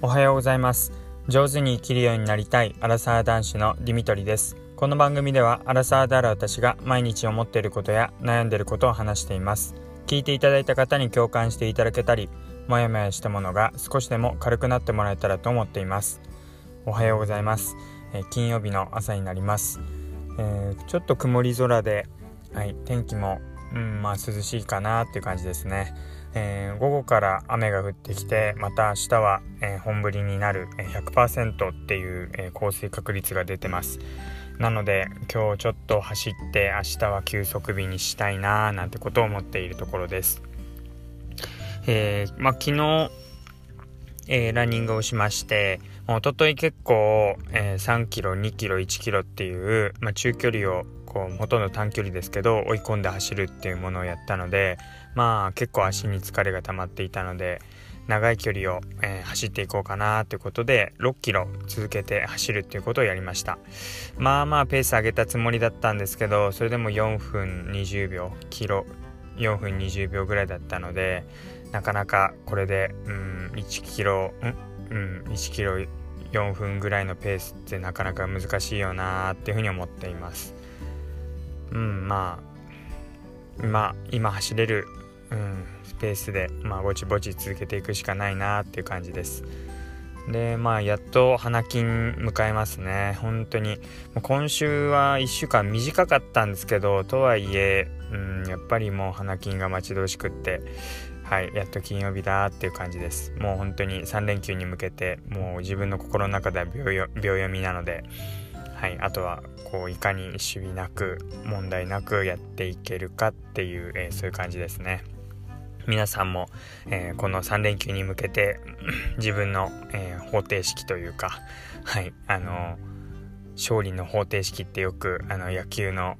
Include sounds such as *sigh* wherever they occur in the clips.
おはようございます。上手に生きるようになりたいアラサー男子のディミトリです。この番組ではアラサーである私が毎日思っていることや悩んでいることを話しています。聞いていただいた方に共感していただけたりもやもやしたものが少しでも軽くなってもらえたらと思っています。おはようございます、えー、金曜日の朝になります、えー、ちょっと曇り空ではい天気もうんまあ涼しいかなっていう感じですね。えー、午後から雨が降ってきてまた明日は、えー、本降りになる100%っていう、えー、降水確率が出てます。なので今日ちょっと走って明日は休息日にしたいなーなんてことを思っているところです。えー、まあ昨日えー、ランニングをしまして一昨日結構、えー、3キロ2キロ1キロっていう、まあ、中距離をこうほとんど短距離ですけど追い込んで走るっていうものをやったのでまあ結構足に疲れが溜まっていたので長い距離を、えー、走っていこうかなということで6キロ続けて走るっていうことをやりました。まあまあペース上げたつもりだったんですけどそれでも4分20秒キロ4分20秒ぐらいだったのでなかなかこれでうん1キロんうん1キロ4分ぐらいのペースってなかなか難しいよなーっていうふうに思っています。うんまあ今今走れる、うん、スペースで、まあ、ぼちぼち続けていくしかないなっていう感じです。でまあやっと花金迎えますね。本当に今週は1週間短かったんですけどとはいえ、うん、やっぱりもう花金が待ち遠しくってはいやっと金曜日だっていう感じです。もう本当に3連休に向けてもう自分の心の中では秒読みなのではい、あとはこういかに守備なく問題なくやっていけるかっていう、えー、そういう感じですね。皆さんも、えー、この3連休に向けて *clears throat* 自分の、えー、方程式というか、はい、あの勝利の方程式ってよくあの野球の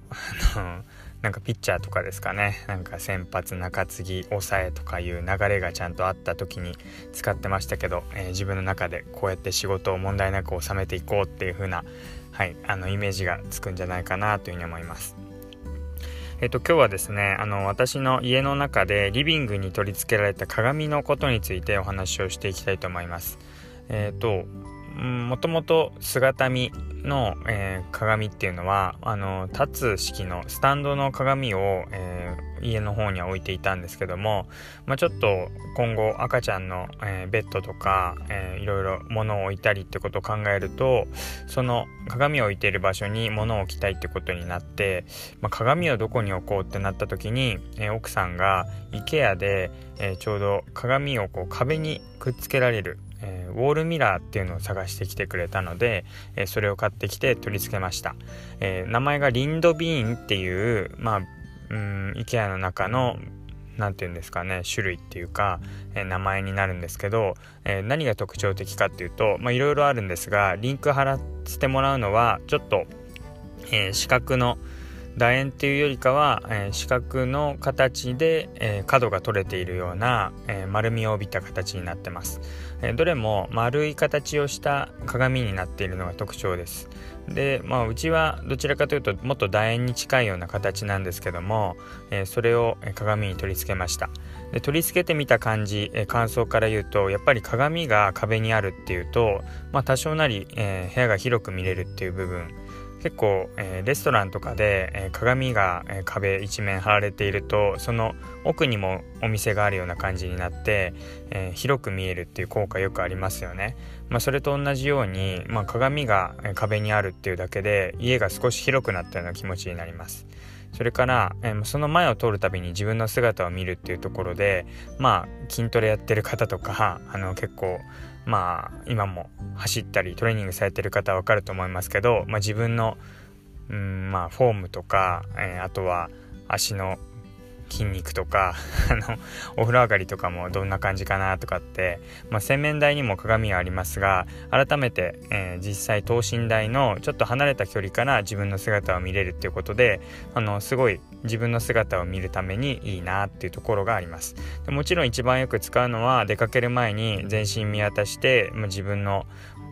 なんかピッチャーとかですかねなんか先発中継ぎ抑えとかいう流れがちゃんとあった時に使ってましたけど、えー、自分の中でこうやって仕事を問題なく収めていこうっていう風なはいあのイメージがつくんじゃないかなというふうに思います。えっと、今日はですねあの私の家の中でリビングに取り付けられた鏡のことについてお話をしていきたいと思います。えっともともと姿見の、えー、鏡っていうのはあの立つ式のスタンドの鏡を、えー、家の方には置いていたんですけども、まあ、ちょっと今後赤ちゃんの、えー、ベッドとか、えー、いろいろ物を置いたりってことを考えるとその鏡を置いている場所に物を置きたいってことになって、まあ、鏡をどこに置こうってなった時に、えー、奥さんが IKEA で、えー、ちょうど鏡をこう壁にくっつけられるえー、ウォールミラーっていうのを探してきてくれたので、えー、それを買ってきて取り付けました、えー、名前がリンドビーンっていうまあうん IKEA の中の何て言うんですかね種類っていうか、え名前になるんですけど、え何が特徴的かっていうといろいろあるんですがリンク貼らせてもらうのはちょっと、え四角の楕円っていうよりかは、えー、四角の形で、えー、角が取れているような、えー、丸みを帯びた形になってます、えどれも丸い形をした鏡になっているのが特徴です。で、まあ、うちはどちらかというともっと楕円に近いような形なんですけども、えそれを鏡に取り付けました。で取り付けてみた感じ、え感想から言うとやっぱり鏡が壁にあるっていうと、まあ、多少なり、え部屋が広く見れるっていう部分結構、えー、レストランとかで、えー、鏡が、えー、壁一面貼られているとその奥にもお店があるような感じになって、え広く見えるっていう効果よくありますよね。まあ、それと同じように、まあ、鏡が壁にあるっていうだけで家が少し広くなったような気持ちになります。それから、えー、その前を通るたびに自分の姿を見るっていうところでまあ筋トレやってる方とかあの結構まあ今も走ったりトレーニングされてる方は分かると思いますけど、まあ、自分のうんまあフォームとか、えー、あとは足の筋肉とか *laughs* あのお風呂上がりとかもどんな感じかなとかって、まあ、洗面台にも鏡はありますが改めて、えー、実際等身大のちょっと離れた距離から自分の姿を見れるっていうことであのすごい自分の姿を見るためにいいなっていうところがあります。でもちろん一番よく使うのは出かける前に全身見渡して、まあ、自分の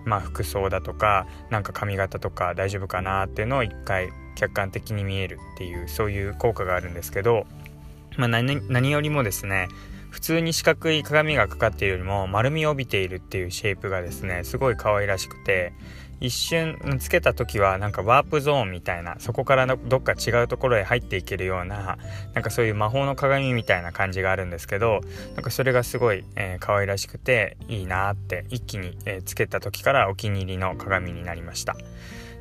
まあ、服装だとかなんか髪型とか大丈夫かなっていうのを一回客観的に見えるっていうそういう効果があるんですけどまあ何、よりもですね普通に四角い鏡がかかっているよりも丸みを帯びているっていうシェイプがですねすごい可愛らしくて一瞬つけた時はなんかワープゾーンみたいなそこからどっか違うところへ入っていけるようななんかそういう魔法の鏡みたいな感じがあるんですけどなんかそれがすごい、えー、可愛らしくていいなって一気に、えー、つけた時からお気に入りの鏡になりました。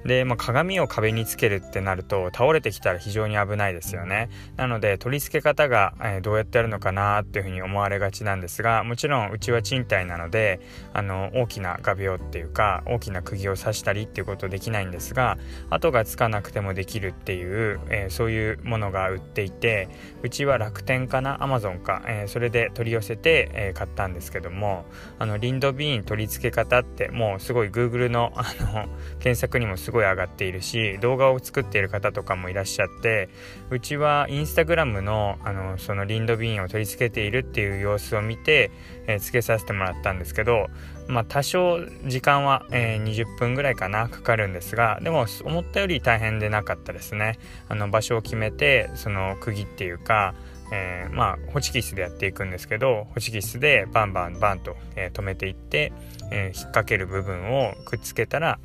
で、まあ、鏡を壁につけるってなると倒れてきたら非常に危ないですよね。なので取り付け方が、えー、どうやってやるのかなっていうふうに思われがちなんですがもちろんうちは賃貸なのであの大きな画鋲っていうか大きな釘を刺したりっていうことできないんですが跡がつかなくてもできるっていう、えー、そういうものが売っていてうちは楽天かなアマゾンか、えー、それで取り寄せて、え買ったんですけどもあのリンドビーン取り付け方ってもうすごい Google のあの検索にもすごいごい上がっているし動画を作っている方とかもいらっしゃってうちはインスタグラムのあのそのリンドビーンを取り付けているっていう様子を見て、えー、付けさせてもらったんですけどまあ多少時間は、えー、20分ぐらいかなかかるんですがでも思ったより大変でなかったですね。あの場所を決めてその釘っていうかえー、まあホチキスでやっていくんですけどホチキスでバンバンバンと、えー、止めていって、えー、引っ掛ける部分をくっつけたら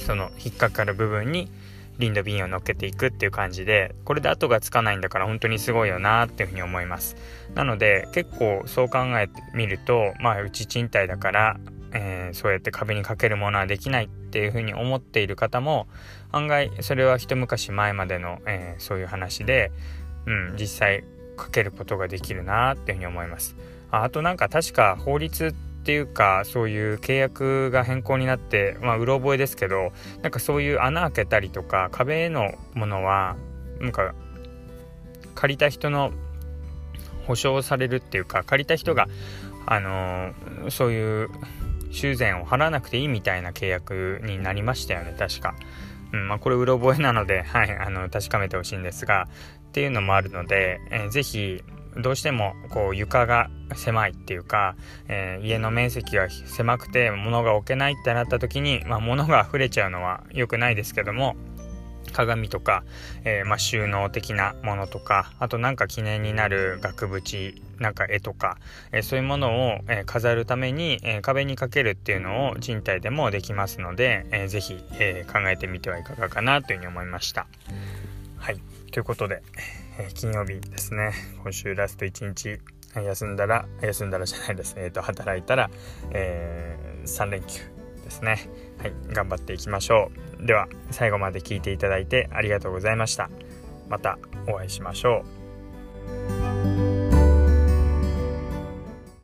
その引っかかる部分にリンドビンを乗っけていくっていう感じでこれで後がつかないんだから本当にすごいよなっていうふうに思います。なので結構そう考えてみるとまあうち賃貸だから、えー、そうやって壁にかけるものはできないっていうふうに思っている方も案外それは一昔前までの、えー、そういう話で、うん、実際かけることができるなっていうふうに思います。あとなんか確か法律ってっていうかそういう契約が変更になってまあうろ覚えですけどなんかそういう穴開けたりとか壁へのものはなんか借りた人の保証されるっていうか借りた人があのー、そういう修繕を払わなくていいみたいな契約になりましたよね確か。うんまあ、これうろ覚えなので、はい、あの確かめてほしいんですがっていうのもあるので、えー、ぜひどうしてもこう床が狭いっていうか、えー、家の面積が狭くて物が置けないってなった時に、まあ、物が溢れちゃうのは良くないですけども鏡とか、えー、まあ、収納的なものとかあとなんか記念になる額縁なんか絵とか、えー、そういうものを、えー、飾るために、え壁にかけるっていうのを賃貸でもできますので、えー、ぜひ、え考えてみてはいかがかなというふうに思いました。はい。ということで、えー、金曜日ですね。今週ラスト1日休んだら休んだらじゃないです。ね、えーと、働いたら、えー、3連休ですね。はい。頑張っていきましょう。では最後まで聞いていただいてありがとうございました。またお会いしましょう。